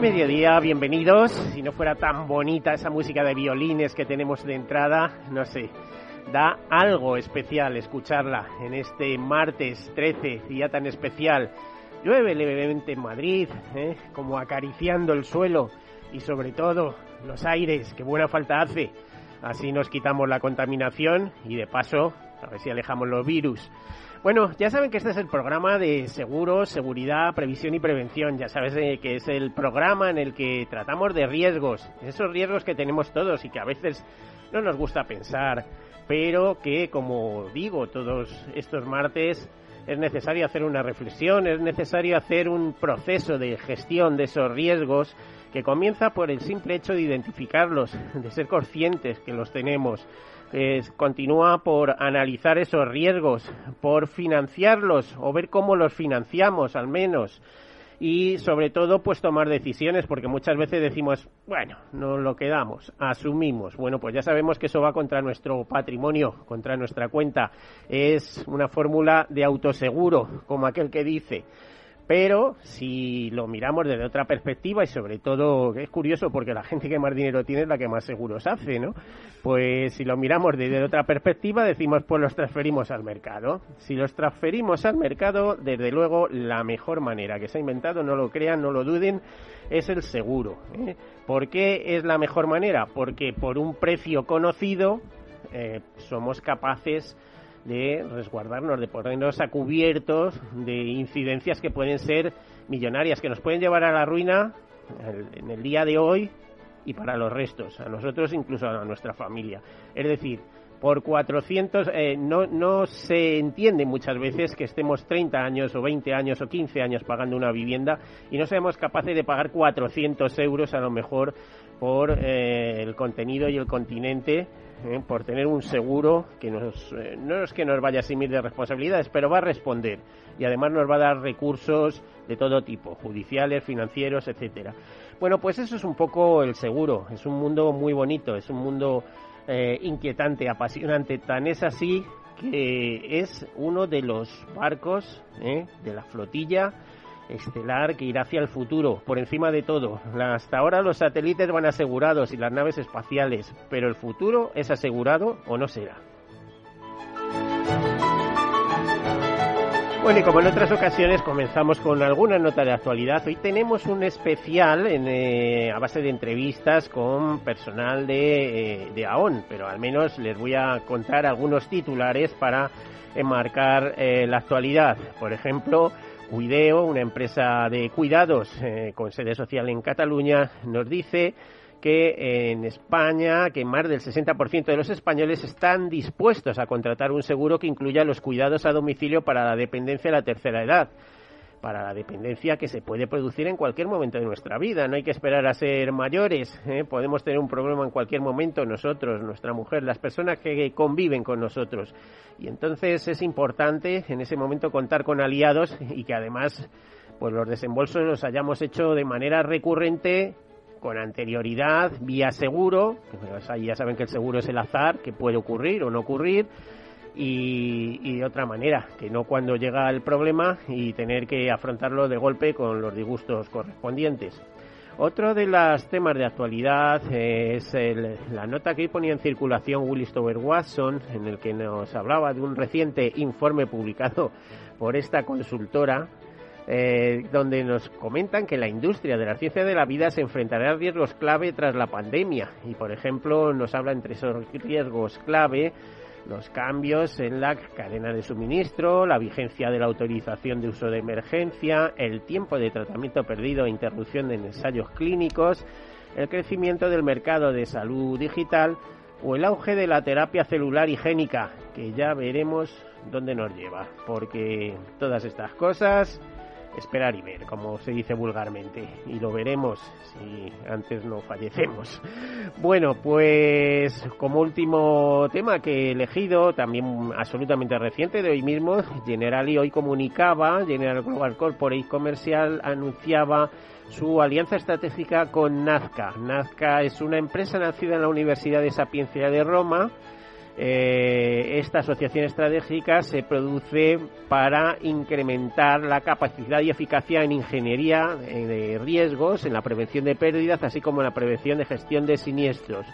Mediodía, bienvenidos. Si no fuera tan bonita esa música de violines que tenemos de entrada, no sé, da algo especial escucharla en este martes 13, día tan especial. Llueve levemente en Madrid, ¿eh? como acariciando el suelo y sobre todo los aires, que buena falta hace. Así nos quitamos la contaminación y de paso, a ver si alejamos los virus. Bueno, ya saben que este es el programa de seguros, seguridad, previsión y prevención. Ya sabes eh, que es el programa en el que tratamos de riesgos, esos riesgos que tenemos todos y que a veces no nos gusta pensar, pero que, como digo, todos estos martes es necesario hacer una reflexión, es necesario hacer un proceso de gestión de esos riesgos que comienza por el simple hecho de identificarlos, de ser conscientes que los tenemos continúa por analizar esos riesgos, por financiarlos o ver cómo los financiamos al menos. Y sobre todo pues tomar decisiones porque muchas veces decimos bueno no lo quedamos asumimos bueno pues ya sabemos que eso va contra nuestro patrimonio contra nuestra cuenta. Es una fórmula de autoseguro como aquel que dice pero si lo miramos desde otra perspectiva y sobre todo es curioso porque la gente que más dinero tiene es la que más seguros hace, ¿no? Pues si lo miramos desde otra perspectiva decimos pues los transferimos al mercado. Si los transferimos al mercado, desde luego la mejor manera que se ha inventado, no lo crean, no lo duden, es el seguro. ¿eh? ¿Por qué es la mejor manera? Porque por un precio conocido eh, somos capaces resguardarnos, de ponernos a cubiertos de incidencias que pueden ser millonarias, que nos pueden llevar a la ruina en el día de hoy y para los restos, a nosotros incluso a nuestra familia. Es decir, por 400, eh, no, no se entiende muchas veces que estemos 30 años o 20 años o 15 años pagando una vivienda y no seamos capaces de pagar 400 euros a lo mejor por eh, el contenido y el continente ¿eh? por tener un seguro que nos, eh, no es que nos vaya a eximir de responsabilidades, pero va a responder y además nos va a dar recursos de todo tipo, judiciales, financieros, etcétera. Bueno, pues eso es un poco el seguro. Es un mundo muy bonito, es un mundo eh, inquietante, apasionante. Tan es así que es uno de los barcos de la flotilla estelar que irá hacia el futuro, por encima de todo. Hasta ahora los satélites van asegurados y las naves espaciales, pero el futuro es asegurado o no será. Bueno, y como en otras ocasiones comenzamos con alguna nota de actualidad, hoy tenemos un especial en, eh, a base de entrevistas con personal de, eh, de AON, pero al menos les voy a contar algunos titulares para enmarcar eh, la actualidad. Por ejemplo, Cuideo, una empresa de cuidados con sede social en Cataluña, nos dice que en España, que más del 60% de los españoles están dispuestos a contratar un seguro que incluya los cuidados a domicilio para la dependencia de la tercera edad para la dependencia que se puede producir en cualquier momento de nuestra vida. No hay que esperar a ser mayores. ¿eh? Podemos tener un problema en cualquier momento nosotros, nuestra mujer, las personas que conviven con nosotros. Y entonces es importante en ese momento contar con aliados y que además pues los desembolsos los hayamos hecho de manera recurrente con anterioridad, vía seguro, ya saben que el seguro es el azar, que puede ocurrir o no ocurrir, y, y, de otra manera, que no cuando llega el problema y tener que afrontarlo de golpe con los disgustos correspondientes. Otro de los temas de actualidad es la nota que ponía en circulación Willis Tower Watson, en el que nos hablaba de un reciente informe publicado por esta consultora, eh, donde nos comentan que la industria de la ciencia de la vida se enfrentará a riesgos clave tras la pandemia. Y, por ejemplo, nos habla entre esos riesgos clave los cambios en la cadena de suministro, la vigencia de la autorización de uso de emergencia, el tiempo de tratamiento perdido e interrupción de ensayos clínicos, el crecimiento del mercado de salud digital o el auge de la terapia celular higiénica, que ya veremos dónde nos lleva, porque todas estas cosas esperar y ver, como se dice vulgarmente, y lo veremos si antes no fallecemos. Bueno, pues como último tema que he elegido, también absolutamente reciente de hoy mismo, Generali hoy comunicaba, General Global Corporate Comercial anunciaba su alianza estratégica con Nazca. Nazca es una empresa nacida en la Universidad de Sapiencia de Roma, eh, esta asociación estratégica se produce para incrementar la capacidad y eficacia en ingeniería de riesgos, en la prevención de pérdidas, así como en la prevención de gestión de siniestros.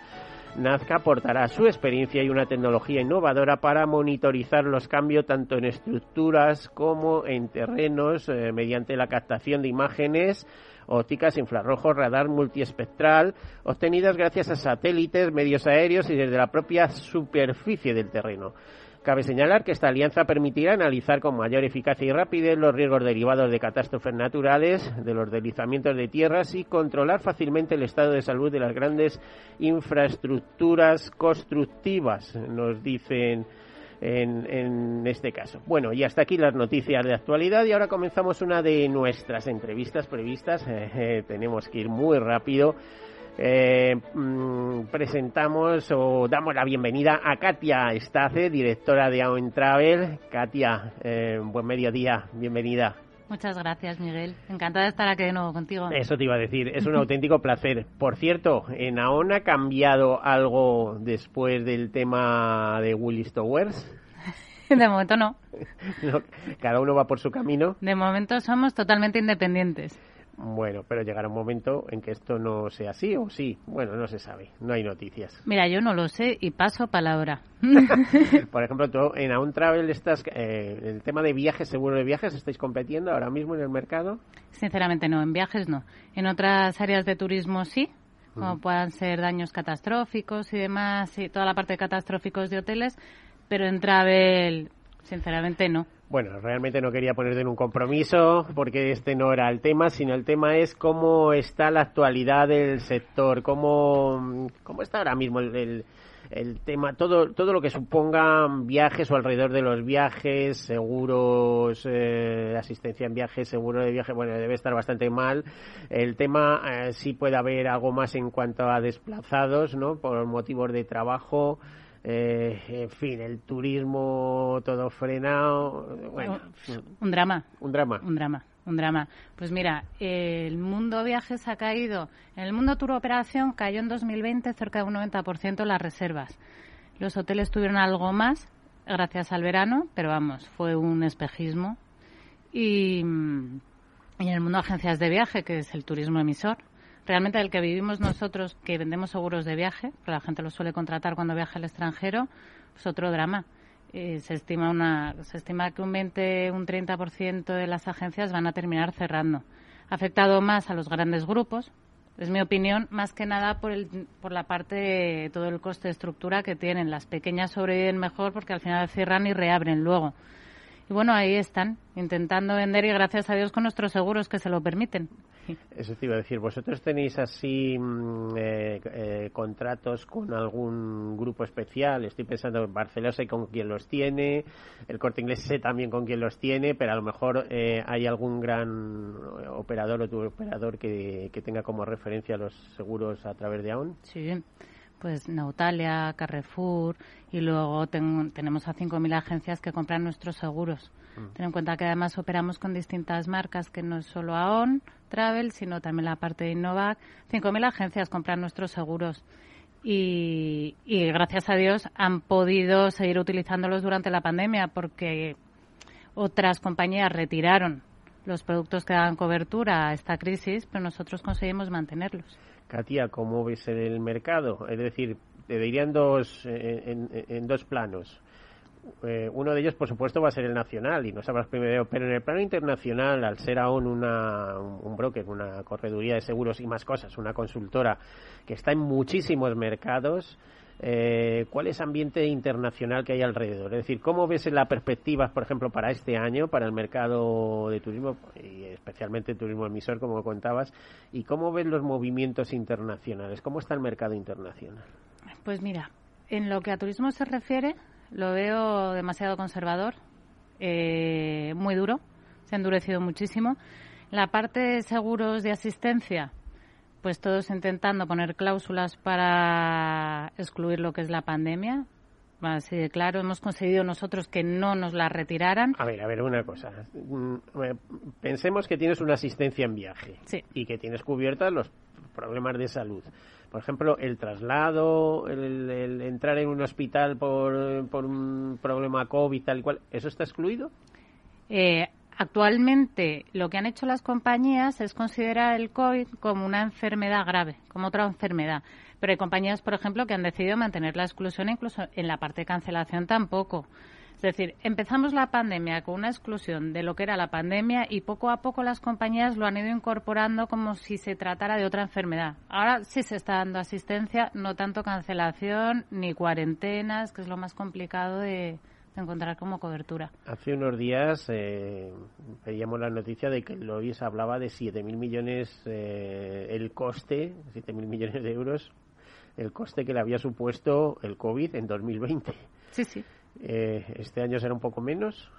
Nazca aportará su experiencia y una tecnología innovadora para monitorizar los cambios tanto en estructuras como en terrenos eh, mediante la captación de imágenes ópticas, infrarrojos, radar multiespectral, obtenidas gracias a satélites, medios aéreos y desde la propia superficie del terreno. Cabe señalar que esta alianza permitirá analizar con mayor eficacia y rapidez los riesgos derivados de catástrofes naturales, de los deslizamientos de tierras y controlar fácilmente el estado de salud de las grandes infraestructuras constructivas, nos dicen en, este caso. Bueno, y hasta aquí las noticias de actualidad y ahora comenzamos una de nuestras entrevistas previstas. Eh, eh, tenemos que ir muy rápido. Eh, mm, presentamos o damos la bienvenida a Katia Estace, directora de Aon Travel. Katia, buen mediodía, bienvenida. Muchas gracias, Miguel. Encantada de estar aquí de nuevo contigo. Eso te iba a decir, es un auténtico placer. Por cierto, ¿en AON ha cambiado algo después del tema de Willis Towers? de momento no. Cada uno va por su camino. De momento somos totalmente independientes. Bueno, pero llegará un momento en que esto no sea así o sí. Bueno, no se sabe, no hay noticias. Mira, yo no lo sé y paso palabra. Por ejemplo, tú en Aun Travel estás, eh, el tema de viajes, seguro de viajes, ¿estáis competiendo ahora mismo en el mercado? Sinceramente no, en viajes no. En otras áreas de turismo sí, como puedan ser daños catastróficos y demás, y toda la parte de catastróficos de hoteles, pero en Travel, sinceramente no. Bueno, realmente no quería ponerte en un compromiso porque este no era el tema, sino el tema es cómo está la actualidad del sector, cómo, cómo está ahora mismo el, el, tema, todo, todo lo que suponga viajes o alrededor de los viajes, seguros, eh, asistencia en viajes, seguro de viaje, bueno, debe estar bastante mal. El tema eh, sí puede haber algo más en cuanto a desplazados, ¿no? Por motivos de trabajo. Eh, en fin, el turismo todo frenado. Bueno, un drama. Un drama. Un drama. Un drama. Pues mira, el mundo viajes ha caído. En el mundo tour operación cayó en 2020 cerca de un 90% las reservas. Los hoteles tuvieron algo más gracias al verano, pero vamos, fue un espejismo. Y, y en el mundo de agencias de viaje, que es el turismo emisor, realmente el que vivimos nosotros, que vendemos seguros de viaje, que la gente lo suele contratar cuando viaja al extranjero, es otro drama. Eh, se estima una se estima que un 20 un 30% de las agencias van a terminar cerrando. Ha afectado más a los grandes grupos es mi opinión más que nada por el, por la parte de todo el coste de estructura que tienen. Las pequeñas sobreviven mejor porque al final cierran y reabren luego y bueno ahí están intentando vender y gracias a Dios con nuestros seguros que se lo permiten eso te iba a decir, ¿vosotros tenéis así mm, eh, eh, contratos con algún grupo especial? Estoy pensando en Barcelona, sé con quién los tiene, el Corte Inglés sé también con quién los tiene, pero a lo mejor eh, hay algún gran operador o tu operador que, tenga como referencia los seguros a través de AON. Sí, pues Nautalia, Carrefour y luego tenemos a 5.000 agencias que compran nuestros seguros Mm. Ten en cuenta que además operamos con distintas marcas, que no es solo AON Travel, sino también la parte de Innovac. 5.000 agencias compran nuestros seguros. Y, y, gracias a Dios han podido seguir utilizándolos durante la pandemia porque otras compañías retiraron los productos que daban cobertura a esta crisis, pero nosotros conseguimos mantenerlos. Katia, ¿cómo ves el mercado? Es decir, te dirían dos, en, dos planos. Eh, uno de ellos, por supuesto, va a ser el nacional y no sabrás primero, pero en el plano internacional, al ser aún una, un broker, una correduría de seguros y más cosas, una consultora que está en muchísimos mercados, eh, ¿cuál es el ambiente internacional que hay alrededor? Es decir, ¿cómo ves la perspectiva, por ejemplo, para este año, para el mercado de turismo, y especialmente el turismo emisor, como contabas, y cómo ves los movimientos internacionales? ¿Cómo está el mercado internacional? Pues mira, en lo que a turismo se refiere, lo veo demasiado conservador, eh, muy duro, se ha endurecido muchísimo. La parte de seguros de asistencia, pues todos intentando poner cláusulas para excluir lo que es la pandemia. Así de claro, hemos conseguido nosotros que no nos la retiraran. A ver, a ver, una cosa. Mm, pensemos que tienes una asistencia en viaje y que tienes cubiertas los problemas de salud. Por ejemplo, el traslado, el, entrar en un hospital por, por un problema COVID, tal y cual, ¿eso está excluido? Eh, Actualmente lo que han hecho las compañías es considerar el COVID como una enfermedad grave, como otra enfermedad. Pero hay compañías, por ejemplo, que han decidido mantener la exclusión incluso en la parte de cancelación tampoco. Es decir, empezamos la pandemia con una exclusión de lo que era la pandemia y poco a poco las compañías lo han ido incorporando como si se tratara de otra enfermedad. Ahora sí se está dando asistencia, no tanto cancelación ni cuarentenas, que es lo más complicado de, encontrar como cobertura. Hace unos días eh, veíamos la noticia de que Lois hablaba de 7.000 millones eh, el coste, 7.000 millones de euros, el coste que le había supuesto el COVID en 2020. Sí, sí. Eh, este año será un poco menos.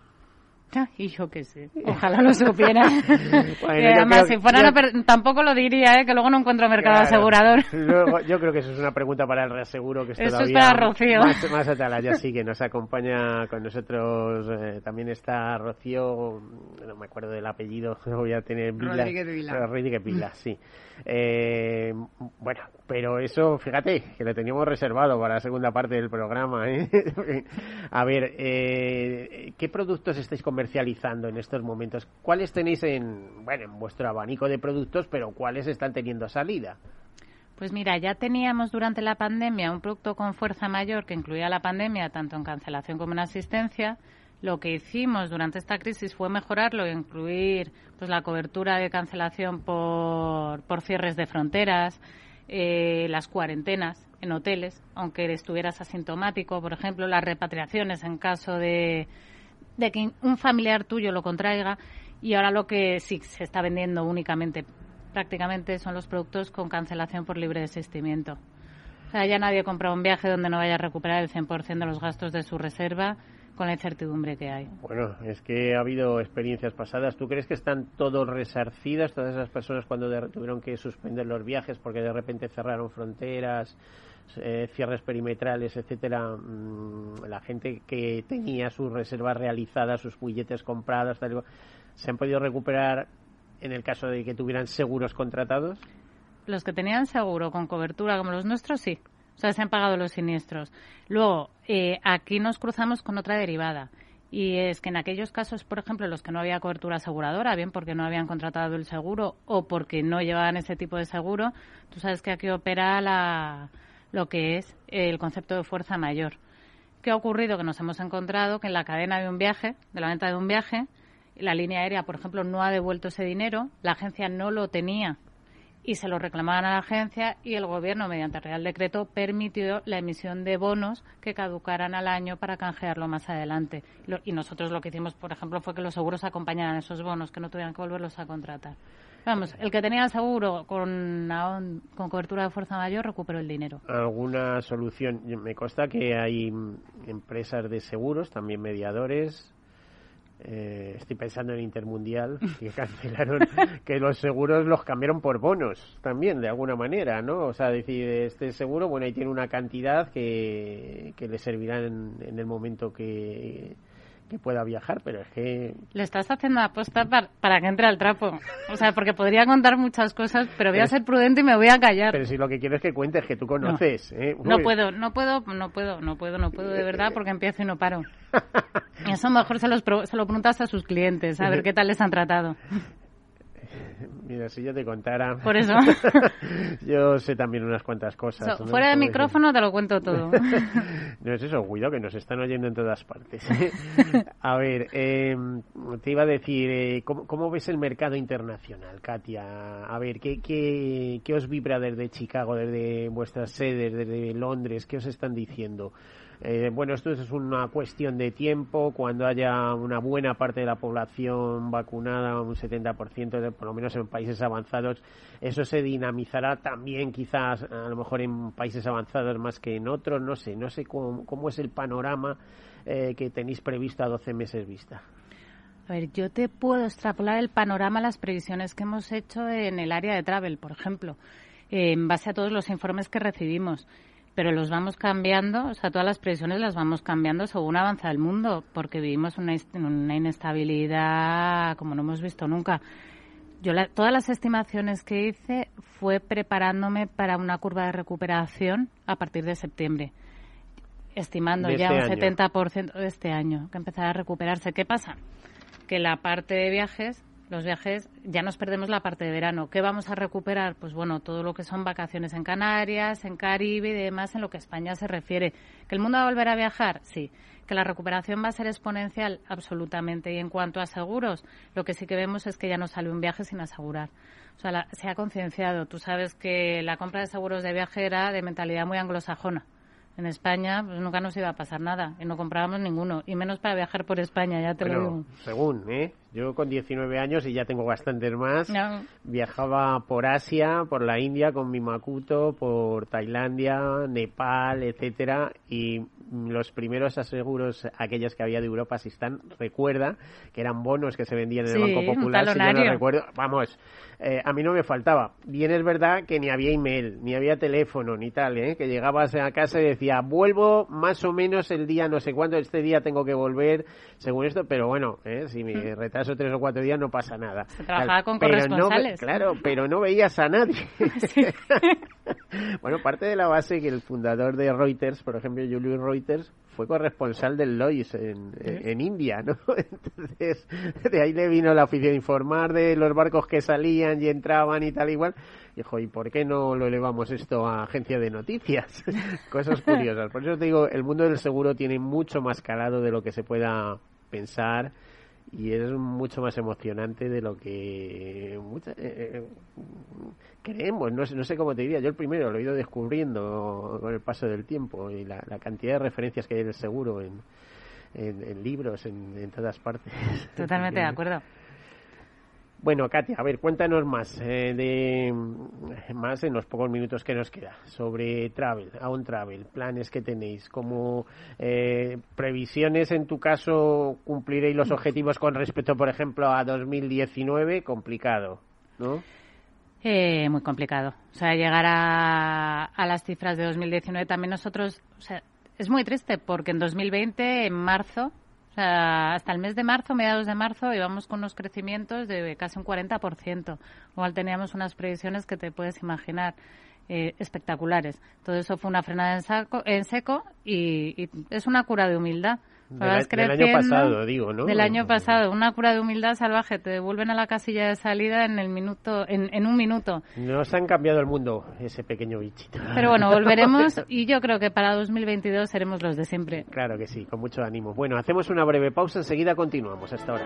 Y yo qué sé, ojalá lo supiera. además, si fuera tampoco lo diría, ¿eh? que luego no encuentro mercado asegurador. yo creo que eso es una pregunta para el reaseguro que es eso todavía es para Rocío. Más, más ya sí, que nos acompaña con nosotros. Eh, también está Rocío, no me acuerdo del apellido, voy a tener Vila. Rodríguez Vila. Rodríguez Vila, sí. Eh, bueno, pero eso, fíjate, que lo teníamos reservado para la segunda parte del programa. ¿eh? a ver, eh, ¿qué productos estáis comercializando en estos momentos? ¿Cuáles tenéis en, bueno, en vuestro abanico de productos, pero cuáles están teniendo salida? Pues mira, ya teníamos durante la pandemia un producto con fuerza mayor que incluía la pandemia tanto en cancelación como en asistencia. Lo que hicimos durante esta crisis fue mejorarlo e incluir pues la cobertura de cancelación por, por cierres de fronteras, eh, las cuarentenas en hoteles, aunque estuvieras asintomático, por ejemplo, las repatriaciones en caso de, de que un familiar tuyo lo contraiga. Y ahora lo que sí se está vendiendo únicamente, prácticamente, son los productos con cancelación por libre desistimiento. O sea, ya nadie compra un viaje donde no vaya a recuperar el 100% de los gastos de su reserva con la incertidumbre que hay. Bueno, es que ha habido experiencias pasadas. ¿Tú crees que están todos resarcidas, todas esas personas cuando tuvieron que suspender los viajes porque de repente cerraron fronteras, eh, cierres perimetrales, etcétera? Mm, la gente que tenía sus reservas realizadas, sus billetes comprados, tal, ¿se han podido recuperar en el caso de que tuvieran seguros contratados? Los que tenían seguro con cobertura como los nuestros, sí. O sea, se han pagado los siniestros. Luego, eh, aquí nos cruzamos con otra derivada. Y es que en aquellos casos, por ejemplo, los que no había cobertura aseguradora, bien porque no habían contratado el seguro o porque no llevaban ese tipo de seguro, tú sabes que aquí opera la, lo que es el concepto de fuerza mayor. ¿Qué ha ocurrido? Que nos hemos encontrado que en la cadena de un viaje, de la venta de un viaje, la línea aérea, por ejemplo, no ha devuelto ese dinero, la agencia no lo tenía y se lo reclamaban a la agencia y el gobierno, mediante Real Decreto, permitió la emisión de bonos que caducaran al año para canjearlo más adelante. y nosotros lo que hicimos, por ejemplo, fue que los seguros acompañaran esos bonos, que no tuvieran que volverlos a contratar. Vamos, el que tenía el seguro con, con cobertura de fuerza mayor recuperó el dinero. ¿Alguna solución? Me consta que hay empresas de seguros, también mediadores, eh, estoy pensando en Intermundial, que cancelaron, que los seguros los cambiaron por bonos también, de alguna manera, ¿no? O sea, decir, este seguro, bueno, ahí tiene una cantidad que, que le servirá en, el momento que, que pueda viajar, pero es que... Le estás haciendo aposta para, para que entre al trapo. O sea, porque podría contar muchas cosas, pero voy a ser prudente y me voy a callar. Pero si lo que quiero es que cuentes que tú conoces. No, ¿eh? no puedo, no puedo, no puedo, no puedo, no puedo de verdad porque empiezo y no paro. Eso mejor se, los, se lo preguntas a sus clientes, a ver qué tal les han tratado. Mira, si yo te contara. Por eso. yo sé también unas cuantas cosas. Fuera de micrófono te lo cuento todo. no es eso, cuidado, que nos están oyendo en todas partes. a ver, em, te iba a decir, eh, ¿cómo, ves el mercado internacional, Katia? A ver, ¿qué, qué, ¿qué os vibra desde Chicago, desde vuestras sedes, desde Londres? ¿Qué os están diciendo? Eh, bueno, esto es una cuestión de tiempo. Cuando haya una buena parte de la población vacunada, un 70%, por lo menos en países avanzados, eso se dinamizará también quizás a lo mejor en países avanzados más que en otros. No sé, no sé cómo, es el panorama eh, que tenéis previsto a 12 meses vista. A ver, yo te puedo extrapolar el panorama, las previsiones que hemos hecho en el área de travel, por ejemplo, en base a todos los informes que recibimos pero los vamos cambiando, o sea, todas las previsiones las vamos cambiando según avanza el mundo, porque vivimos una, una inestabilidad como no hemos visto nunca. Yo todas las estimaciones que hice fue preparándome para una curva de recuperación a partir de septiembre, estimando ya este un 70% de este año, que empezará a recuperarse. ¿Qué pasa? Que la parte de viajes los viajes, ya nos perdemos la parte de verano. ¿Qué vamos a recuperar? Pues bueno, todo lo que son vacaciones en Canarias, en Caribe y demás en lo que España se refiere. ¿Que el mundo va a volver a viajar? Sí. ¿Que la recuperación va a ser exponencial? Absolutamente. Y en cuanto a seguros, lo que sí que vemos es que ya no sale un viaje sin asegurar. O sea, se ha concienciado. Tú sabes que la compra de seguros de viaje era de mentalidad muy anglosajona en España pues nunca nos iba a pasar nada y no comprábamos ninguno y menos para viajar por España ya te lo digo según eh yo con 19 años y ya tengo bastantes más viajaba por Asia por la India con mi Makuto por Tailandia Nepal etcétera y los primeros aseguros aquellos que había de Europa si están recuerda que eran bonos que se vendían en el Banco Popular si yo no recuerdo vamos eh, a mí no me faltaba. Bien es verdad que ni había email, ni había teléfono, ni tal, ¿eh? que llegabas a casa y decía, vuelvo más o menos el día, no sé cuánto, este día tengo que volver, según esto, pero bueno, ¿eh? si me mm. Retraso tres o cuatro días no pasa nada. Se trabajaba con corresponsales. claro, pero no veías a nadie. bueno, parte de la base que el fundador de Reuters, por ejemplo, Julius Reuters, fue corresponsal del Lois en, en, India, ¿no? Entonces, de ahí le vino la oficina a informar de los barcos que salían y entraban y tal igual. Dijo, ¿y por qué no lo elevamos esto a agencia de noticias? Cosas curiosas. Por eso te digo, el mundo del seguro tiene mucho más calado de lo que se pueda pensar y es mucho más emocionante de lo que eh, eh, creemos. No, no, sé cómo te diría, yo el primero lo he ido descubriendo con el paso del tiempo y la, cantidad de referencias que hay del seguro en, en, libros, en, en, todas partes. Totalmente de acuerdo. Bueno, Katia, a ver, cuéntanos más, eh, de, más en los pocos minutos que nos queda, sobre Travel, un Travel, planes que tenéis, como eh, previsiones, en tu caso, cumpliréis los objetivos con respecto, por ejemplo, a 2019, complicado, ¿no? Eh, muy complicado. O sea, llegar a, a las cifras de 2019 también nosotros, o sea, es muy triste porque en 2020, en marzo, hasta el mes de marzo, mediados de marzo, íbamos con unos crecimientos de casi un 40%. Igual teníamos unas previsiones que te puedes imaginar. Eh, espectaculares. Todo eso fue una frenada en, seco y, es una cura de humildad. Del, año pasado, digo, ¿no? Del año pasado, una cura de humildad salvaje. Te devuelven a la casilla de salida en el minuto, en, un minuto. Nos han cambiado el mundo, ese pequeño bichito. Pero bueno, volveremos y yo creo que para 2022 seremos los de siempre. Claro que sí, con mucho ánimo. Bueno, hacemos una breve pausa, enseguida continuamos. Hasta ahora.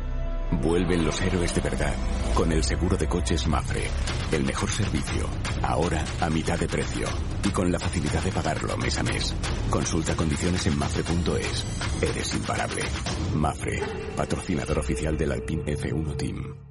Vuelven los héroes de verdad con el seguro de coches Mafre. El mejor servicio. Ahora a mitad de precio. Y con la facilidad de pagarlo mes a mes. Consulta condiciones en mafre.es. Eres imparable. Mafre, patrocinador oficial del Alpine F1 Team.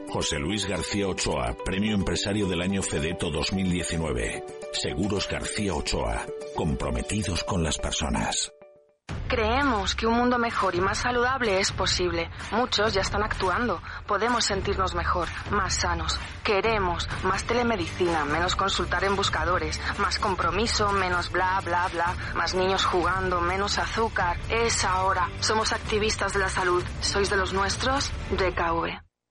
José Luis García Ochoa, Premio Empresario del Año Fedeto 2019. Seguros García Ochoa, comprometidos con las personas. Creemos que un mundo mejor y más saludable es posible. Muchos ya están actuando. Podemos sentirnos mejor, más sanos. Queremos más telemedicina, menos consultar en buscadores, más compromiso, menos bla, bla, bla, más niños jugando, menos azúcar. Es ahora. Somos activistas de la salud. ¿Sois de los nuestros? DKV.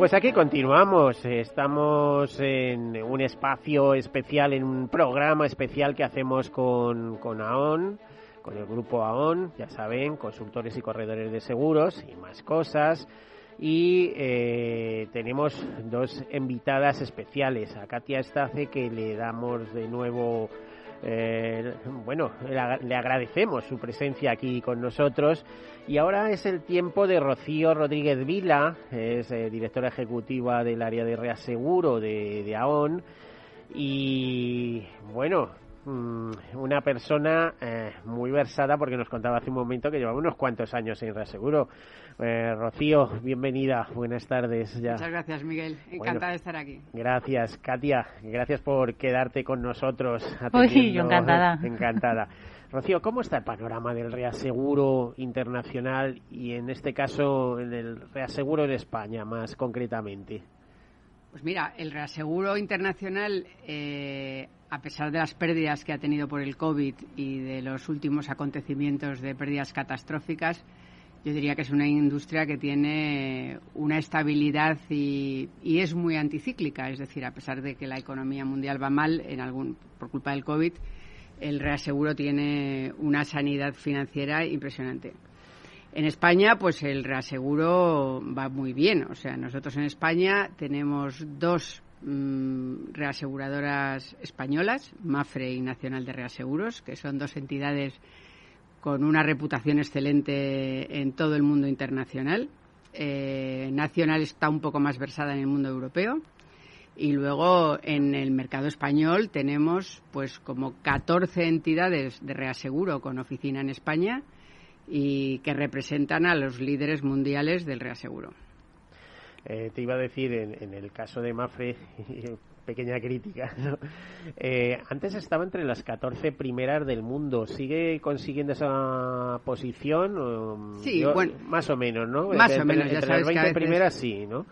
Pues aquí continuamos, estamos en un espacio especial, en un programa especial que hacemos con, con AON, con el grupo AON, ya saben, consultores y corredores de seguros y más cosas. Y eh, tenemos dos invitadas especiales, a Katia Estace, que le damos de nuevo eh, bueno, le agradecemos su presencia aquí con nosotros. Y ahora es el tiempo de Rocío Rodríguez Vila, es eh, directora ejecutiva del área de reaseguro de, de AON. Y bueno, una persona eh, muy versada porque nos contaba hace un momento que llevaba unos cuantos años en Reaseguro. Eh, Rocío, bienvenida, buenas tardes. Ya. Muchas gracias, Miguel. Encantada de estar aquí. Gracias, Katia. Gracias por quedarte con nosotros. Uy, yo encantada. Encantada. Rocío, ¿cómo está el panorama del reaseguro internacional y en este caso en el reaseguro en España más concretamente? Pues mira, el reaseguro internacional eh, a pesar de las pérdidas que ha tenido por el COVID y de los últimos acontecimientos de pérdidas catastróficas, yo diría que es una industria que tiene una estabilidad y, es muy anticíclica. Es decir, a pesar de que la economía mundial va mal en algún, por culpa del COVID, el reaseguro tiene una sanidad financiera impresionante. En España, pues el reaseguro va muy bien. O sea, nosotros en España tenemos dos reaseguradoras españolas, Mafre y Nacional de Reaseguros, que son dos entidades con una reputación excelente en todo el mundo internacional. Eh, Nacional está un poco más versada en el mundo europeo. Y luego en el mercado español tenemos pues como 14 entidades de reaseguro con oficina en España y que representan a los líderes mundiales del reaseguro. Eh, te iba a decir, en, el caso de Mafre, pequeña crítica, eh, antes estaba entre las 14 primeras del mundo. ¿Sigue consiguiendo esa posición? Sí, bueno. Más o menos, ¿no? Más o menos, entre, las 20 primeras sí, ¿no?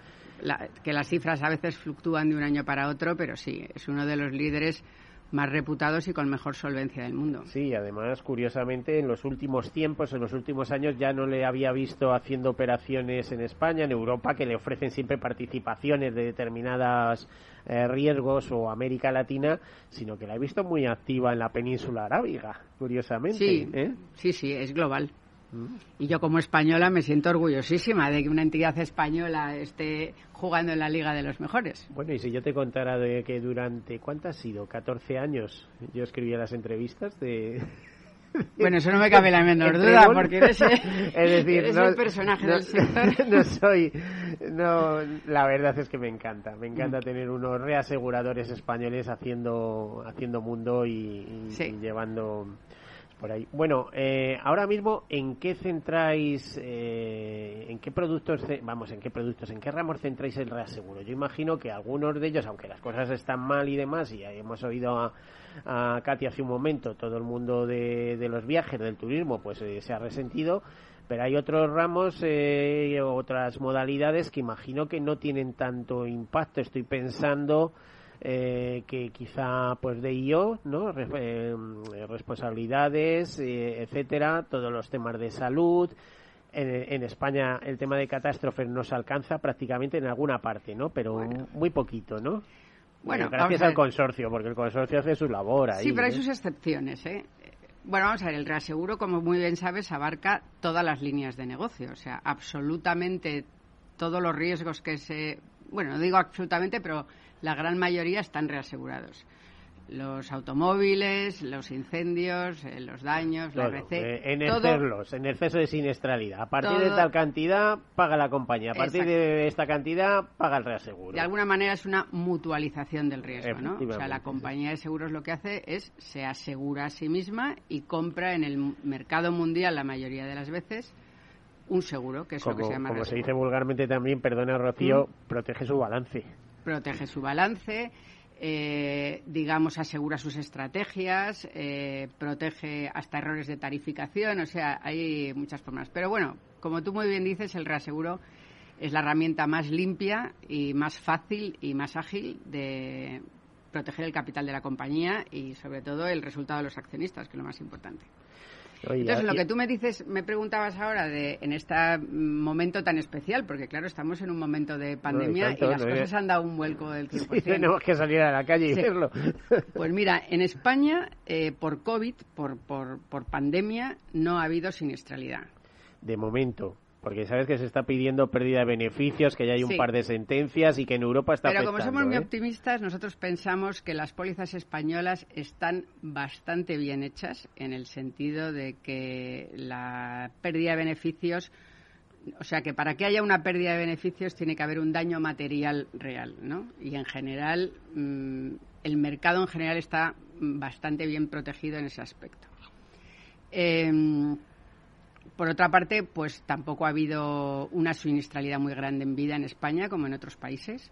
que las cifras a veces fluctúan de un año para otro, pero sí, es uno de los líderes más reputados y con mejor solvencia del mundo. Sí, además, curiosamente, en los últimos tiempos, en los últimos años, ya no le había visto haciendo operaciones en España, en Europa, que le ofrecen siempre participaciones de determinados eh, riesgos o América Latina, sino que la he visto muy activa en la península arábiga, curiosamente. Sí, ¿eh? sí, sí, es global. Y yo como española me siento orgullosísima de que una entidad española esté jugando en la Liga de los Mejores. Bueno, y si yo te contara de que durante, ¿cuánto ha sido? 14 años yo escribía las entrevistas de... Bueno, eso no me cabe la menor duda, porque eres, es decir, el personaje del sector. No soy, no, la verdad es que me encanta, me encanta mm. tener unos reaseguradores españoles haciendo, haciendo mundo y llevando por ahí. Bueno, eh, ahora mismo, ¿en qué centráis, eh, en qué productos, vamos, en qué productos, en qué ramos centráis el reaseguro? Yo imagino que algunos de ellos, aunque las cosas están mal y demás, y hemos oído a, a Katy hace un momento, todo el mundo de, de los viajes, del turismo, pues eh, se ha resentido, pero hay otros ramos, eh, otras modalidades que imagino que no tienen tanto impacto. Estoy pensando eh, que quizá pues de IO, ¿no? Eh, responsabilidades, eh, etcétera, todos los temas de salud. En, España el tema de catástrofes nos alcanza prácticamente en alguna parte, ¿no? Pero muy poquito, ¿no? Bueno, gracias al consorcio, porque el consorcio hace su labor ahí. Sí, pero hay sus excepciones, ¿eh? Bueno, vamos a ver, el reaseguro, como muy bien sabes, abarca todas las líneas de negocio, o sea, absolutamente todos los riesgos que se, bueno, no digo absolutamente, pero la gran mayoría están reasegurados. los automóviles, los incendios, eh, los daños, la RC. eh, en exceso de siniestralidad. A partir de tal cantidad, paga la compañía. A partir Exacto. de esta cantidad, paga el reaseguro. De alguna manera es una mutualización del riesgo, ¿no? O sea, la compañía de seguros lo que hace es se asegura a sí misma y compra en el mercado mundial la mayoría de las veces un seguro, que es lo que se llama como se dice vulgarmente también, perdona Rocío, Mm. protege su balance. Protege su balance, eh, digamos, asegura sus estrategias, eh, protege hasta errores de tarificación, o sea, hay muchas formas. Pero bueno, como tú muy bien dices, el reaseguro es la herramienta más limpia y más fácil y más ágil de proteger el capital de la compañía y sobre todo el resultado de los accionistas, que es lo más importante. Entonces, lo que tú me dices, me preguntabas ahora de en este momento tan especial, porque claro, estamos en un momento de pandemia tanto, y las no, cosas han dado un vuelco del 100%. Sí, tenemos que salir a la calle y Sí. verlo. Pues mira, en España, eh, por COVID, por, por, por pandemia, no ha habido siniestralidad. De momento. Porque sabes que se está pidiendo pérdida de beneficios, que ya hay un Sí. par de sentencias y que en Europa está Pero como somos muy ¿eh? optimistas, nosotros pensamos que las pólizas españolas están bastante bien hechas en el sentido de que la pérdida de beneficios, o sea que para que haya una pérdida de beneficios tiene que haber un daño material real, ¿no? Y en general, mm, el mercado en general está bastante bien protegido en ese aspecto. Em, por otra parte, pues tampoco ha habido una siniestralidad muy grande en vida en España como en otros países.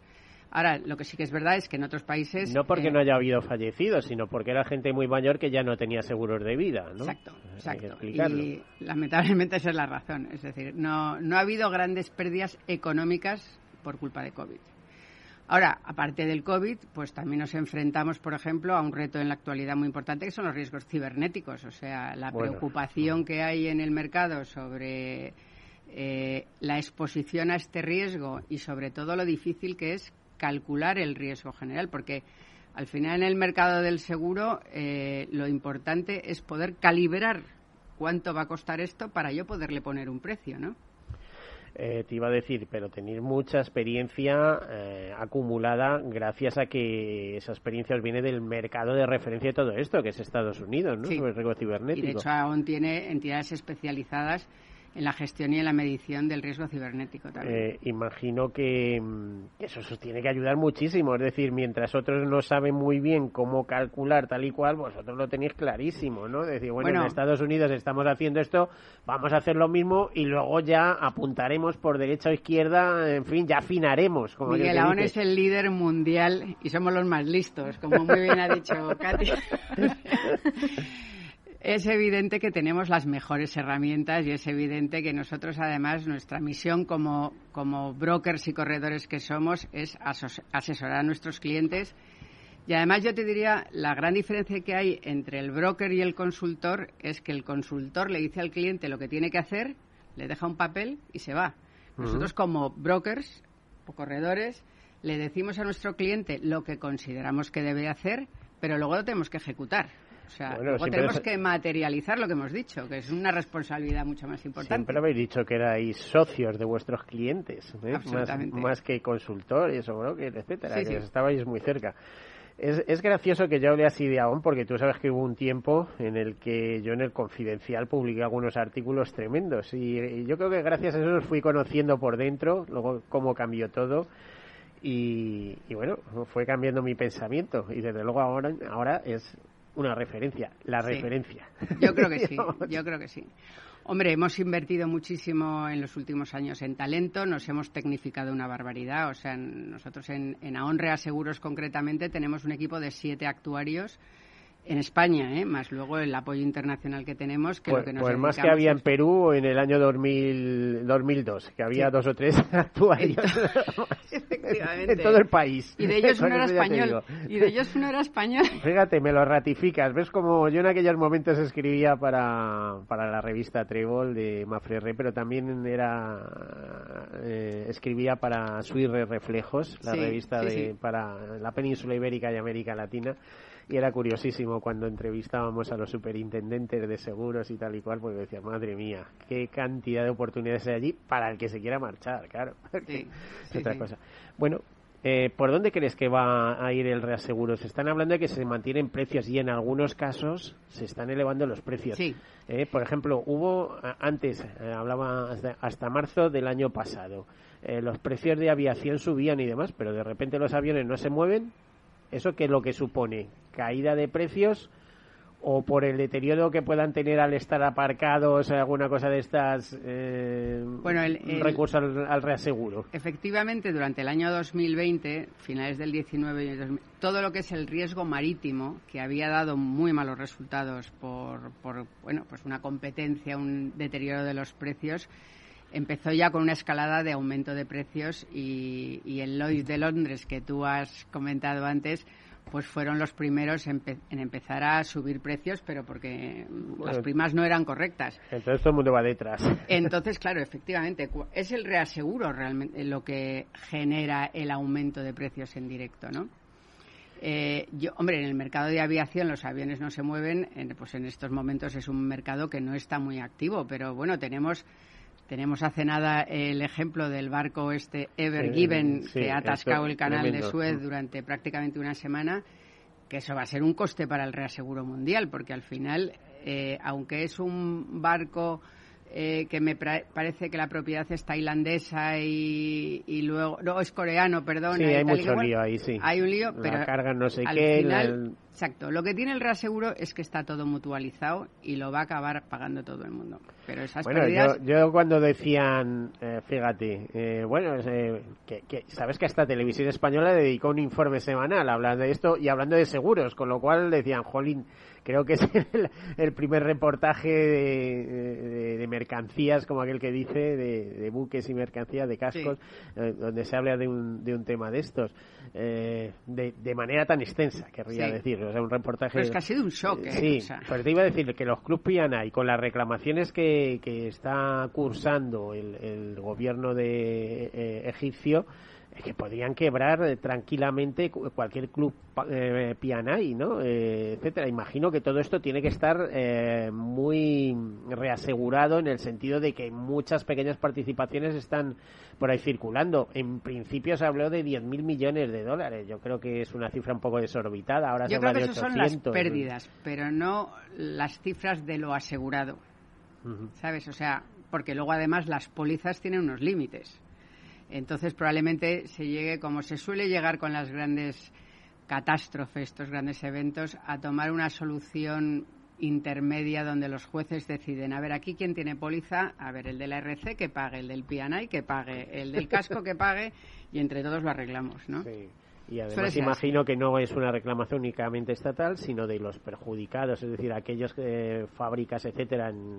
Ahora, lo que sí que es verdad es que en otros países... No porque eh, no haya habido fallecidos, sino porque era gente muy mayor que ya no tenía seguros de vida, ¿no? Exacto, exacto. Y lamentablemente esa es la razón. Es decir, no, no ha habido grandes pérdidas económicas por culpa de COVID. Ahora, aparte del COVID, pues también nos enfrentamos, por ejemplo, a un reto en la actualidad muy importante que son los riesgos cibernéticos. O sea, la Bueno. preocupación que hay en el mercado sobre eh, la exposición a este riesgo y sobre todo lo difícil que es calcular el riesgo general, porque al final en el mercado del seguro eh, lo importante es poder calibrar cuánto va a costar esto para yo poderle poner un precio, ¿no? Eh, te iba a decir, pero tenéis mucha experiencia eh, acumulada gracias a que esa experiencia os viene del mercado de referencia de todo esto, que es Estados Unidos, ¿no? Sí. Sobre el riesgo Y cibernético. de hecho aún tiene entidades especializadas en la gestión y en la medición del riesgo cibernético también. Eh, imagino que mm, eso os tiene que ayudar muchísimo. Es decir, mientras otros no saben muy bien cómo calcular tal y cual, vosotros lo tenéis clarísimo, ¿no? Decir, bueno, Bueno. en Estados Unidos estamos haciendo esto, vamos a hacer lo mismo y luego ya apuntaremos por derecha o izquierda, en fin, ya afinaremos. Como Miguel Aón es el líder mundial y somos los más listos, como muy bien ha dicho Katy. Es evidente que tenemos las mejores herramientas y es evidente que nosotros, además, nuestra misión como, como brokers y corredores que somos es asesorar a nuestros clientes. Y además yo te diría, la gran diferencia que hay entre el broker y el consultor es que el consultor le dice al cliente lo que tiene que hacer, le deja un papel y se va. Nosotros como brokers o corredores le decimos a nuestro cliente lo que consideramos que debe hacer, pero luego lo tenemos que ejecutar. O sea, Bueno, luego tenemos que materializar lo que hemos dicho, que es una responsabilidad mucho más importante. Siempre habéis dicho que erais socios de vuestros clientes, ¿eh? más, que consultores o brokers, etcétera, Sí, que sí. estabais muy cerca. Es, es gracioso que yo hable así de Aon porque tú sabes que hubo un tiempo en el que yo en el Confidencial publiqué algunos artículos tremendos y, y yo creo que gracias a eso los fui conociendo por dentro, luego cómo cambió todo y, y bueno, fue cambiando mi pensamiento y desde luego ahora, ahora es una referencia, la Sí. referencia. Yo creo que sí, yo creo que sí. Hombre, hemos invertido muchísimo en los últimos años en talento, nos hemos tecnificado una barbaridad. O sea, en- nosotros en, en Aonrea Seguros concretamente tenemos un equipo de siete actuarios en España, ¿eh? más luego el apoyo internacional que tenemos. Que Pues, lo que nos pues más que había en Perú en el año 2000, 2002, que había Sí. dos o tres actuarios Efectivamente. en todo el país. Y de ellos uno era español. Y de ellos uno era español. Fíjate, me lo ratificas. ¿Ves como yo en aquellos momentos escribía para, para la revista Trébol de Mafre Re, pero también era eh, escribía para Suirre Reflejos, la Sí, revista sí, de para la península ibérica y América Latina. Y era curiosísimo cuando entrevistábamos a los superintendentes de seguros y tal y cual, porque decía, madre mía, qué cantidad de oportunidades hay allí para el que se quiera marchar, claro. Sí, sí, otra sí. cosa. Bueno, Eh, ¿Por dónde crees que va a ir el reaseguro? Se están hablando de que se mantienen precios y en algunos casos se están elevando los precios. Sí. Eh, por ejemplo, hubo antes, eh, hablaba hasta, marzo del año pasado, los precios de aviación subían y demás, pero de repente los aviones no se mueven. ¿Eso qué es lo que supone? Caída de precios o por el deterioro que puedan tener al estar aparcados, alguna cosa de estas, eh, bueno, el, recurso al, reaseguro. Efectivamente, durante el año 2020, finales del 19 y 2000, todo lo que es el riesgo marítimo, que había dado muy malos resultados por, por bueno, pues una competencia, un deterioro de los precios, empezó ya con una escalada de aumento de precios y, y el Lloyd de Londres que tú has comentado antes, pues fueron los primeros en, empezar a subir precios, pero porque las primas no eran correctas. Entonces todo el mundo va detrás. Entonces, claro, efectivamente, es el reaseguro realmente lo que genera el aumento de precios en directo, ¿no? Eh, yo, hombre, en el mercado de aviación los aviones no se mueven, pues en estos momentos es un mercado que no está muy activo, pero bueno, tenemos tenemos hace nada el ejemplo del barco este Ever Given que ha atascado el canal de Suez durante prácticamente una semana, que eso va a ser un coste para el reaseguro mundial, porque al final, eh, aunque es un barco eh, que me parece que la propiedad es tailandesa y, luego no es coreano, perdón. Sí, hay mucho lío ahí, sí. Hay un lío, pero la carga no sé qué. Exacto. Lo que tiene el reaseguro es que está todo mutualizado y lo va a acabar pagando todo el mundo. Pero esas bueno, yo, yo, cuando decían, eh, fíjate, eh, bueno, que, que, sabes que hasta Televisión Española dedicó un informe semanal hablando de esto y hablando de seguros, con lo cual decían, jolín, creo que es el, primer reportaje de, mercancías, como aquel que dice, de, buques y mercancías, de cascos, eh, donde se habla de un, de un tema de estos, eh, de, manera tan extensa, querría decir. O sea, un reportaje. Pero es que ha sido un shock, ¿eh? Sí, pero te iba a decir que los Club Piana y con las reclamaciones que, que está cursando el, el gobierno de eh, egipcio, que podrían quebrar eh, tranquilamente cualquier club eh, pianay, ¿no? Eh, etcétera. Imagino que todo esto tiene que estar eh, muy reasegurado en el sentido de que muchas pequeñas participaciones están por ahí circulando. En principio se habló de 10.000 millones de dólares. Yo creo que es una cifra un poco desorbitada. Ahora Yo creo que eso son las pérdidas, pero no las cifras de lo asegurado. ¿Sabes? O sea, porque luego además las pólizas tienen unos límites. Entonces probablemente se llegue, como se suele llegar con las grandes catástrofes, estos grandes eventos, a tomar una solución intermedia donde los jueces deciden, a ver, aquí quién tiene póliza, a ver, el de la RC que pague, el del PNI que pague, el del casco que pague, y entre todos lo arreglamos, ¿no? Sí. Y además imagino que no es una reclamación únicamente estatal, sino de los perjudicados, es decir, aquellos que fábricas, etcétera, en,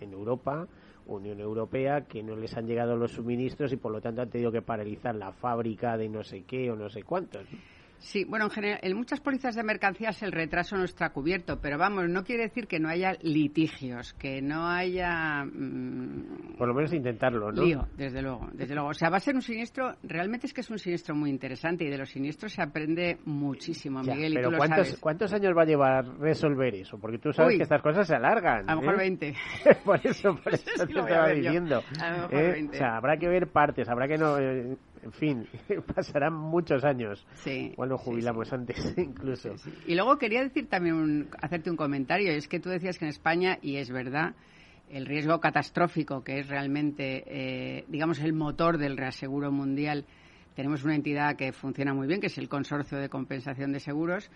en Europa Unión Europea que no les han llegado los suministros y por lo tanto han tenido que paralizar la fábrica de no sé qué o no sé cuántos. Sí, bueno, en, general, en muchas pólizas de mercancías el retraso no está cubierto, pero vamos, no quiere decir que no haya litigios, que no haya... Mm, Por lo menos intentarlo, ¿no? Lío, desde luego, desde luego. O sea, va a ser un siniestro, realmente es que es un siniestro muy interesante y de los siniestros se aprende muchísimo, Miguel, pero y tú ¿cuántos, lo sabes. ¿cuántos años va a llevar resolver eso? Porque tú sabes que estas cosas se alargan. A lo mejor ¿eh? 20. por eso, por eso te estaba diciendo. A lo mejor ¿eh? 20. O sea, habrá que ver partes, habrá que no... eh, en fin, pasarán muchos años. Sí. Igual nos jubilamos antes, incluso. Y luego quería decir también, un- hacerte un comentario. Es que tú decías que en España, y es verdad, el riesgo catastrófico, que es realmente, eh, digamos, el motor del reaseguro mundial, tenemos una entidad que funciona muy bien, que es el Consorcio de Compensación de Seguros.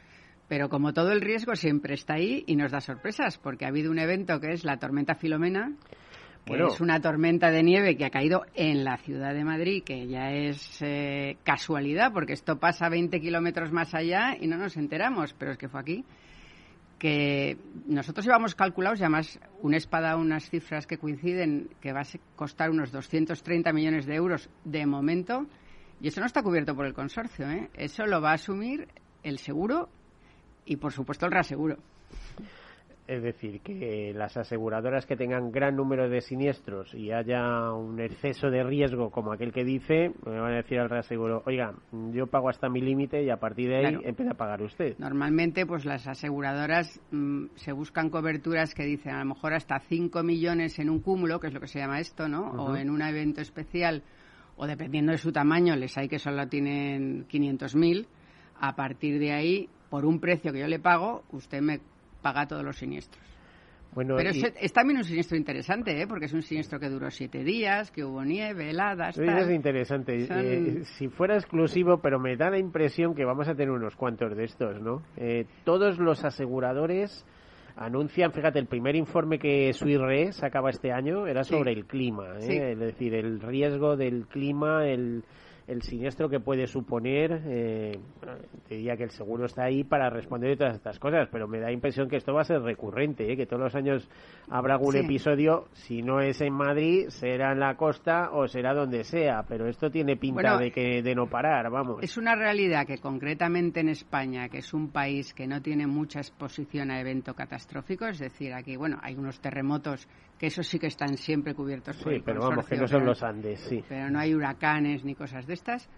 Pero como todo el riesgo siempre está ahí y nos da sorpresas, porque ha habido un evento que es la tormenta Filomena, que Bueno. es una tormenta de nieve que ha caído en la ciudad de Madrid, que ya es eh, casualidad, porque esto pasa 20 kilómetros más allá y no nos enteramos, pero es que fue aquí. Que nosotros llevamos calculados, y además UNESPA da unas cifras que coinciden, que va a costar unos 230 millones de euros de momento, y eso no está cubierto por el consorcio, ¿eh? Eso lo va a asumir el seguro y, por supuesto, el reaseguro. Es decir, que las aseguradoras que tengan gran número de siniestros y haya un exceso de riesgo como aquel que dice, me van a decir al reaseguro, oiga, yo pago hasta mi límite y a partir de ahí Claro. empieza a pagar usted. Normalmente, pues las aseguradoras mm, se buscan coberturas que dicen a lo mejor hasta 5 millones en un cúmulo, que es lo que se llama esto, ¿no? O en un evento especial, o dependiendo de su tamaño, les hay que solo tienen 500.000, a partir de ahí, por un precio que yo le pago, usted me paga todos los siniestros. Bueno, Pero es, también un siniestro interesante, ¿eh? porque es un siniestro que duró siete días, que hubo nieve, heladas. Es interesante. Eh, si fuera exclusivo, pero me da la impresión que vamos a tener unos cuantos de estos, ¿no? Eh, todos los aseguradores anuncian, fíjate, el primer informe que Suirre sacaba este año era sobre el clima, ¿eh? es decir, el riesgo del clima, el el siniestro que puede suponer, eh, diría que el seguro está ahí para responder todas estas cosas, pero me da impresión que esto va a ser recurrente, ¿eh? que todos los años habrá algún episodio, si no es en Madrid, será en la costa o será donde sea, pero esto tiene pinta de que de no parar, vamos. Es una realidad que concretamente en España, que es un país que no tiene mucha exposición a eventos catastróficos, es decir, aquí, bueno, hay unos terremotos que esos sí que están siempre cubiertos por sí, pero vamos, que no son los Andes, sí. Pero no hay huracanes ni cosas de estas.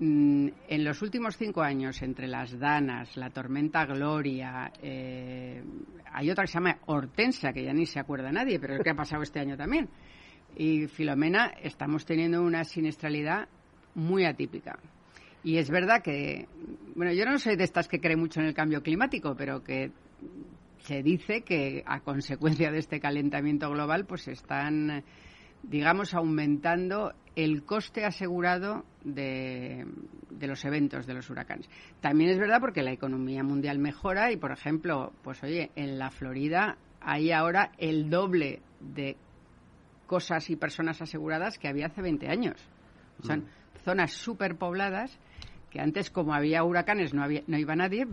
Mm, en los últimos cinco años, entre las Danas, la tormenta Gloria, eh, hay otra que se llama Hortensia, que ya ni se acuerda nadie, pero es que ha pasado este año también. Y Filomena, estamos teniendo una siniestralidad muy atípica. Y es verdad que, bueno, yo no soy de estas que cree mucho en el cambio climático, pero que se dice que a consecuencia de este calentamiento global, pues están, digamos, aumentando el coste asegurado de, los eventos de los huracanes. También es verdad porque la economía mundial mejora y, por ejemplo, pues oye, en la Florida hay ahora el doble de cosas y personas aseguradas que había hace 20 años. Son mm. zonas superpobladas que antes, como había huracanes, no, había, no iba nadie,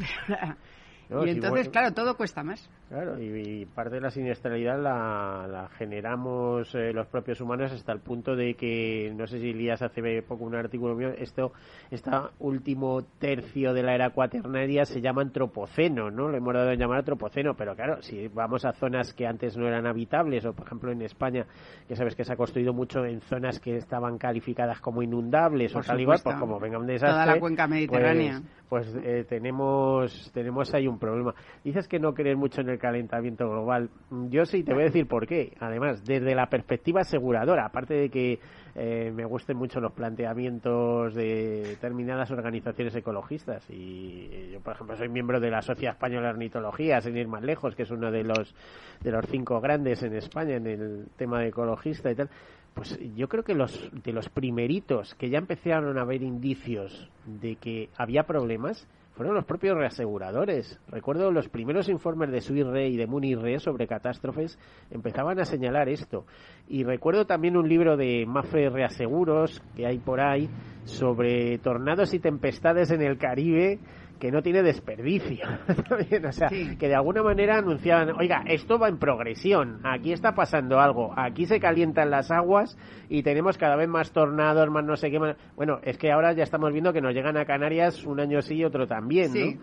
pero y entonces, claro, todo cuesta más. Claro, y, parte de la siniestralidad la, generamos eh, los propios humanos hasta el punto de que, no sé si Elías hace poco un artículo mío, esto, este último tercio de la era cuaternaria se llama antropoceno, ¿no? Lo hemos dado a llamar antropoceno, pero claro, si vamos a zonas que antes no eran habitables, o por ejemplo en España, que sabes que se ha construido mucho en zonas que estaban calificadas como inundables o tal igual, pues como venga un desastre. Toda la cuenca mediterránea. Pues, pues eh, tenemos, tenemos ahí un problema. Dices que no crees mucho en el calentamiento global. Yo sí te voy a decir por qué. Además, desde la perspectiva aseguradora, aparte de que eh, me gusten mucho los planteamientos de determinadas organizaciones ecologistas. Y yo, por ejemplo, soy miembro de la Sociedad Española de Ornitología, sin ir más lejos, que es uno de los, de los cinco grandes en España en el tema de ecologista y tal pues yo creo que los de los primeritos que ya empezaron a ver indicios de que había problemas fueron los propios reaseguradores. Recuerdo los primeros informes de Suirre y de Munirre sobre catástrofes empezaban a señalar esto. Y recuerdo también un libro de Mafre Reaseguros que hay por ahí sobre tornados y tempestades en el Caribe que no tiene desperdicio. o sea, que de alguna manera anunciaban, oiga, esto va en progresión, aquí está pasando algo, aquí se calientan las aguas y tenemos cada vez más tornados, más no sé qué más. Bueno, es que ahora ya estamos viendo que nos llegan a Canarias un año sí y otro también, sí.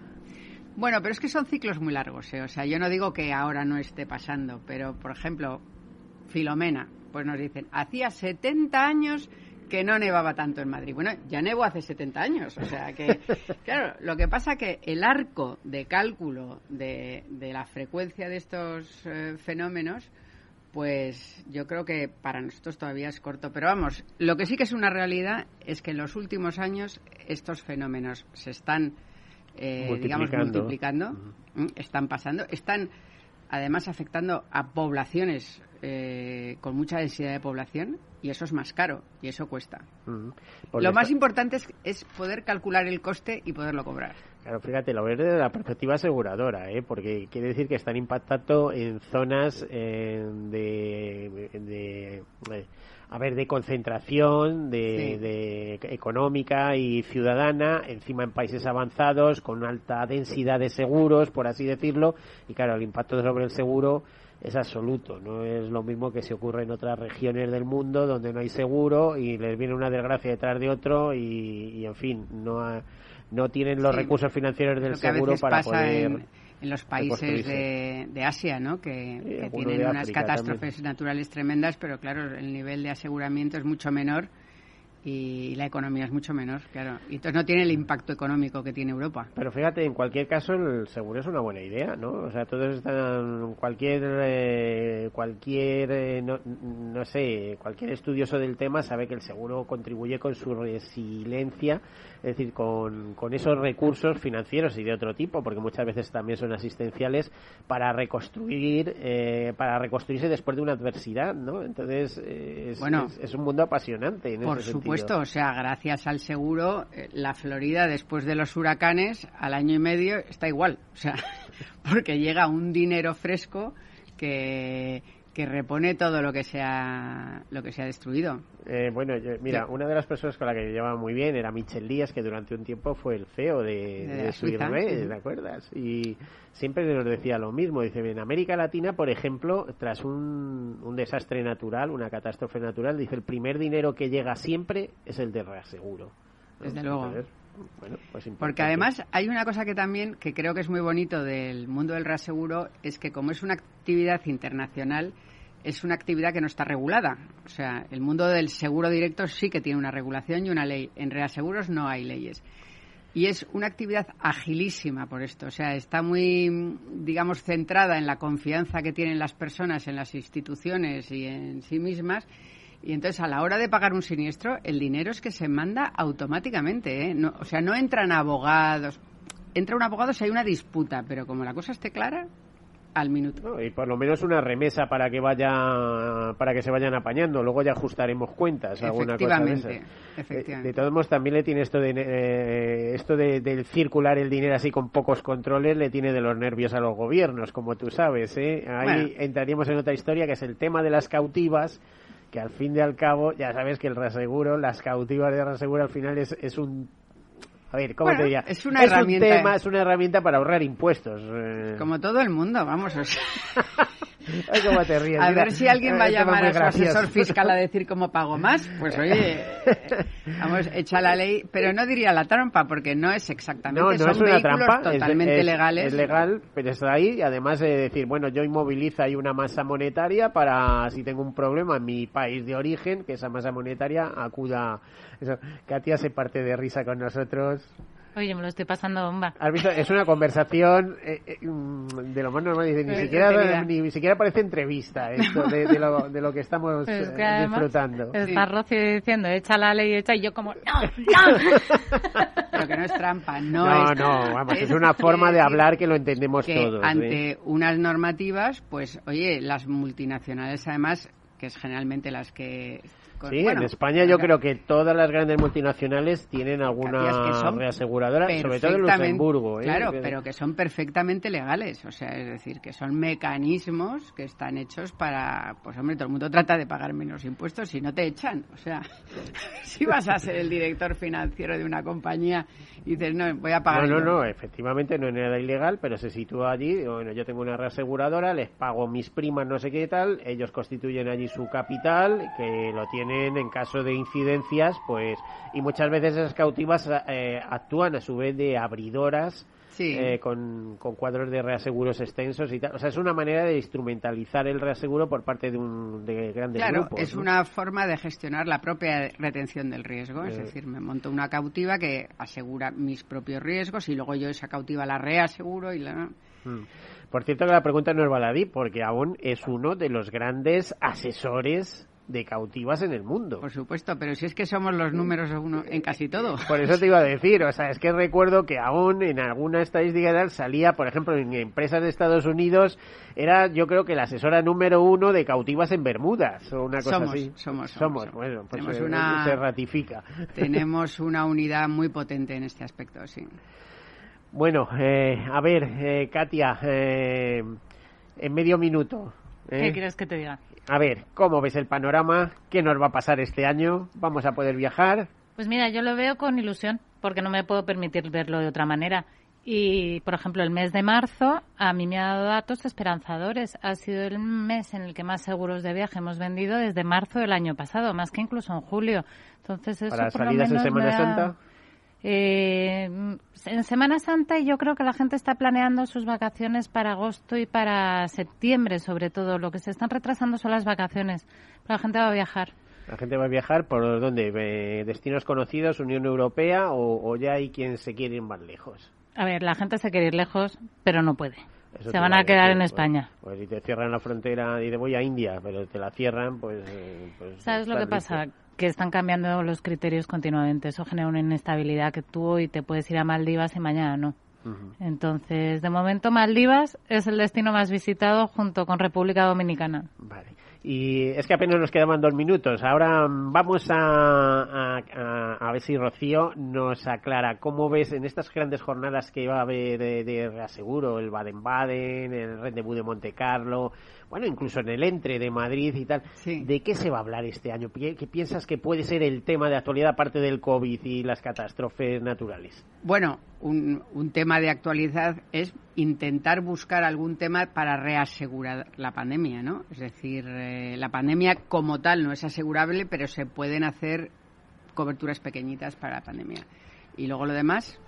Bueno, pero es que son ciclos muy largos, ¿eh? o sea, yo no digo que ahora no esté pasando, pero por ejemplo, Filomena, pues nos dicen, hacía 70 años que no nevaba tanto en Madrid. Bueno, ya nevó hace 70 años, o sea que, claro, lo que pasa que el arco de cálculo de, la frecuencia de estos eh, fenómenos, pues yo creo que para nosotros todavía es corto. Pero vamos, lo que sí que es una realidad es que en los últimos años estos fenómenos se están, eh, digamos, multiplicando, están pasando, están además afectando a poblaciones eh, con mucha densidad de población y eso es más caro y eso cuesta. Lo más importante es, poder calcular el coste y poderlo cobrar. Claro, fíjate, lo ves desde la perspectiva aseguradora, ¿eh? porque quiere decir que están impactando en zonas eh, de, de eh, a ver, de concentración de, económica y ciudadana, encima en países avanzados, con alta densidad de seguros, por así decirlo, y claro, el impacto sobre el seguro es absoluto. No es lo mismo que se ocurre en otras regiones del mundo donde no hay seguro y les viene una desgracia detrás de otro y, en fin, no, no tienen los recursos financieros del seguro para poder. En, los países de, Asia, ¿no? Que, tienen unas catástrofes naturales tremendas, pero claro, el nivel de aseguramiento es mucho menor y la economía es mucho menor, claro. Y entonces no tiene el impacto económico que tiene Europa. Pero fíjate, en cualquier caso el seguro es una buena idea, ¿no? O sea, todos están, cualquier eh, cualquier, eh, no, no, sé, cualquier estudioso del tema sabe que el seguro contribuye con su resiliencia, es decir, con, con esos recursos financieros y de otro tipo, porque muchas veces también son asistenciales para reconstruir, eh, para reconstruirse después de una adversidad, ¿no? Entonces, es, bueno, es, un mundo apasionante. En por supuesto, o sea, gracias al seguro, la Florida después de los huracanes, al año y medio, está igual, o sea, porque llega un dinero fresco que, que repone todo lo que se ha, lo que se ha destruido. Eh, bueno, mira, una de las personas con la que yo llevaba muy bien era Michel Díaz, que durante un tiempo fue el CEO de, de, de ¿te acuerdas? Y siempre nos decía lo mismo. Dice, en América Latina, por ejemplo, tras un, un desastre natural, una catástrofe natural, dice, el primer dinero que llega siempre es el de reaseguro. Desde luego. Pues Porque además hay una cosa que también, que creo que es muy bonito del mundo del reaseguro, es que como es una actividad internacional, es una actividad que no está regulada. O sea, el mundo del seguro directo sí que tiene una regulación y una ley. En reaseguros no hay leyes. Y es una actividad agilísima por esto. O sea, está muy, digamos, centrada en la confianza que tienen las personas en las instituciones y en sí mismas y entonces, a la hora de pagar un siniestro, el dinero es que se manda automáticamente. ¿eh? No, o sea, no entran abogados. Entra un abogado si hay una disputa, pero como la cosa esté clara, al minuto. y por lo menos una remesa para que vaya para que se vayan apañando. Luego ya ajustaremos cuentas. Alguna cosa de, eh, efectivamente. de todos modos, también le tiene esto de eh, esto de, del circular el dinero así con pocos controles, le tiene de los nervios a los gobiernos, como tú sabes. ¿eh? Ahí entraríamos en otra historia que es el tema de las cautivas que al fin y al cabo, ya sabes que el reaseguro, las cautivas de reaseguro al final es, es un a ver, ¿cómo te diría? Es una herramienta. Un tema, es una herramienta para ahorrar impuestos. Eh. Como todo el mundo, vamos. Ay, cómo te ríes, a ver si alguien va a llamar a su asesor fiscal a decir cómo pago más. Pues oye, vamos, echa la ley, pero no diría la trampa, porque no es exactamente. No, no es una trampa, totalmente legales. Es legal, pero está ahí. Y además de decir, bueno, yo inmovilizo ahí una masa monetaria para, si tengo un problema en mi país de origen, que esa masa monetaria acuda. Eso. Katia se parte de risa con nosotros. Oye, me lo estoy pasando bomba. ¿Has visto? Es una conversación eh, eh, mm, de lo más normal. ni, siquiera, ni, siquiera parece entrevista esto de, lo, de lo que estamos eh, disfrutando. Está Rocío diciendo, echa la ley, echa, y yo como, no, no. Pero que no es trampa, no, no es... No, vamos, es, una forma de hablar que lo entendemos todos. Ante unas normativas, pues, oye, las multinacionales además que es generalmente las que sí, en España yo creo que todas las grandes multinacionales tienen alguna reaseguradora, sobre todo en Luxemburgo. ¿eh? Claro, pero que son perfectamente legales, o sea, es decir, que son mecanismos que están hechos para, pues hombre, todo el mundo trata de pagar menos impuestos si no te echan, o sea, si vas a ser el director financiero de una compañía y dices, no, voy a pagar. No, no, no, efectivamente no es nada ilegal, pero se sitúa allí, bueno, yo tengo una reaseguradora, les pago mis primas, no sé qué tal, ellos constituyen allí su capital, que lo tienen en caso de incidencias, pues, y muchas veces esas cautivas eh, actúan a su vez de abridoras eh, con, cuadros de reaseguros extensos y tal. O sea, es una manera de instrumentalizar el reaseguro por parte de, un, de grandes claro, es una forma de gestionar la propia retención del riesgo. Es eh. decir, me monto una cautiva que asegura mis propios riesgos y luego yo esa cautiva la reaseguro y la... Mm. Por cierto que la pregunta no es baladí, porque aún es uno de los grandes asesores de cautivas en el mundo. Por supuesto, pero si es que somos los números uno en casi todo. Por eso te iba a decir, o sea, es que recuerdo que aún en alguna estadística salía, por ejemplo, en empresas de Estados Unidos, era yo creo que la asesora número uno de cautivas en Bermudas o una cosa así. Somos, somos. somos. Bueno, pues se, una, se ratifica. Tenemos una unidad muy potente en este aspecto, sí. Bueno, eh, a ver, eh, Katia, eh, en medio minuto. ¿Qué quieres que te diga? A ver, ¿cómo ves el panorama? ¿Qué nos va a pasar este año? ¿Vamos a poder viajar? Pues mira, yo lo veo con ilusión, porque no me puedo permitir verlo de otra manera. Y, por ejemplo, el mes de marzo a mí me ha dado datos esperanzadores. Ha sido el mes en el que más seguros de viaje hemos vendido desde marzo del año pasado, más que incluso en julio. Entonces, eso ¿Para salidas en Semana Santa? Eh, en Semana Santa yo creo que la gente está planeando sus vacaciones para agosto y para septiembre, sobre todo. Lo que se están retrasando son las vacaciones. la gente va a viajar. La gente va a viajar por dónde? ¿Destinos conocidos, Unión Europea o, ya hay quien se quiere ir más lejos? A ver, la gente se quiere ir lejos, pero no puede. se van a quedar en España. Pues si te cierran la frontera y te voy a India, pero te la cierran, pues... Eh, pues ¿Sabes lo que pasa? Que están cambiando los criterios continuamente. Eso genera una inestabilidad que tú hoy te puedes ir a Maldivas y mañana no. Entonces, de momento, Maldivas es el destino más visitado junto con República Dominicana. Vale. Y es que apenas nos quedaban dos minutos. Ahora vamos a, a, ver si Rocío nos aclara cómo ves en estas grandes jornadas que va a haber de, reaseguro, el Baden-Baden, el Rendezvous de Monte Carlo, bueno, incluso en el Entre de Madrid y tal. ¿De qué se va a hablar este año? ¿Qué piensas que puede ser el tema de actualidad aparte del COVID y las catástrofes naturales? Bueno, un, un tema de actualidad es intentar buscar algún tema para reasegurar la pandemia, ¿no? Es decir, eh, la pandemia como tal no es asegurable, pero se pueden hacer coberturas pequeñitas para la pandemia. Y luego lo demás,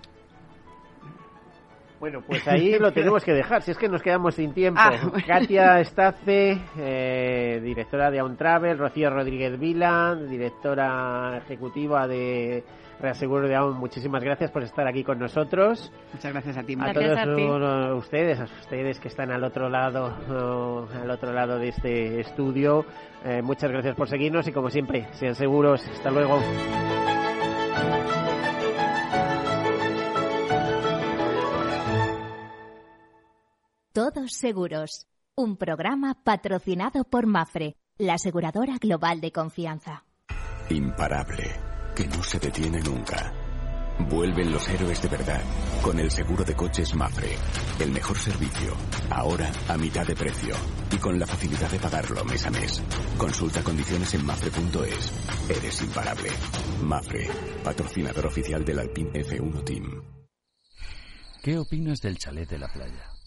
bueno, pues ahí lo tenemos que dejar, si es que nos quedamos sin tiempo. Ah, Katia Estace, eh, directora de On Travel, Rocío Rodríguez Vila, directora ejecutiva de Reaseguro de Aon, muchísimas gracias por estar aquí con nosotros. Muchas gracias a ti. A todos ustedes, a ustedes que están al otro lado, al otro lado de este estudio, eh, muchas gracias por seguirnos y como siempre, sean seguros. Hasta luego. Todos Seguros, un programa patrocinado por Mafre, la aseguradora global de confianza. Imparable, que no se detiene nunca. Vuelven los héroes de verdad, con el seguro de coches Mafre. El mejor servicio, ahora a mitad de precio. Y con la facilidad de pagarlo mes a mes. Consulta condiciones en mafre.es. Eres imparable. Mafre, patrocinador oficial del Alpine F1 Team. ¿Qué opinas del chalet de la playa?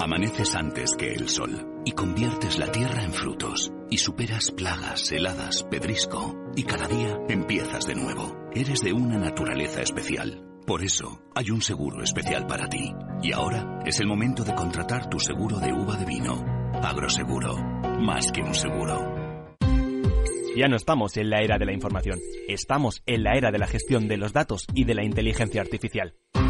Amaneces antes que el sol y conviertes la tierra en frutos y superas plagas, heladas, pedrisco y cada día empiezas de nuevo. Eres de una naturaleza especial. Por eso hay un seguro especial para ti. Y ahora es el momento de contratar tu seguro de uva de vino. Agroseguro, más que un seguro. Ya no estamos en la era de la información, estamos en la era de la gestión de los datos y de la inteligencia artificial.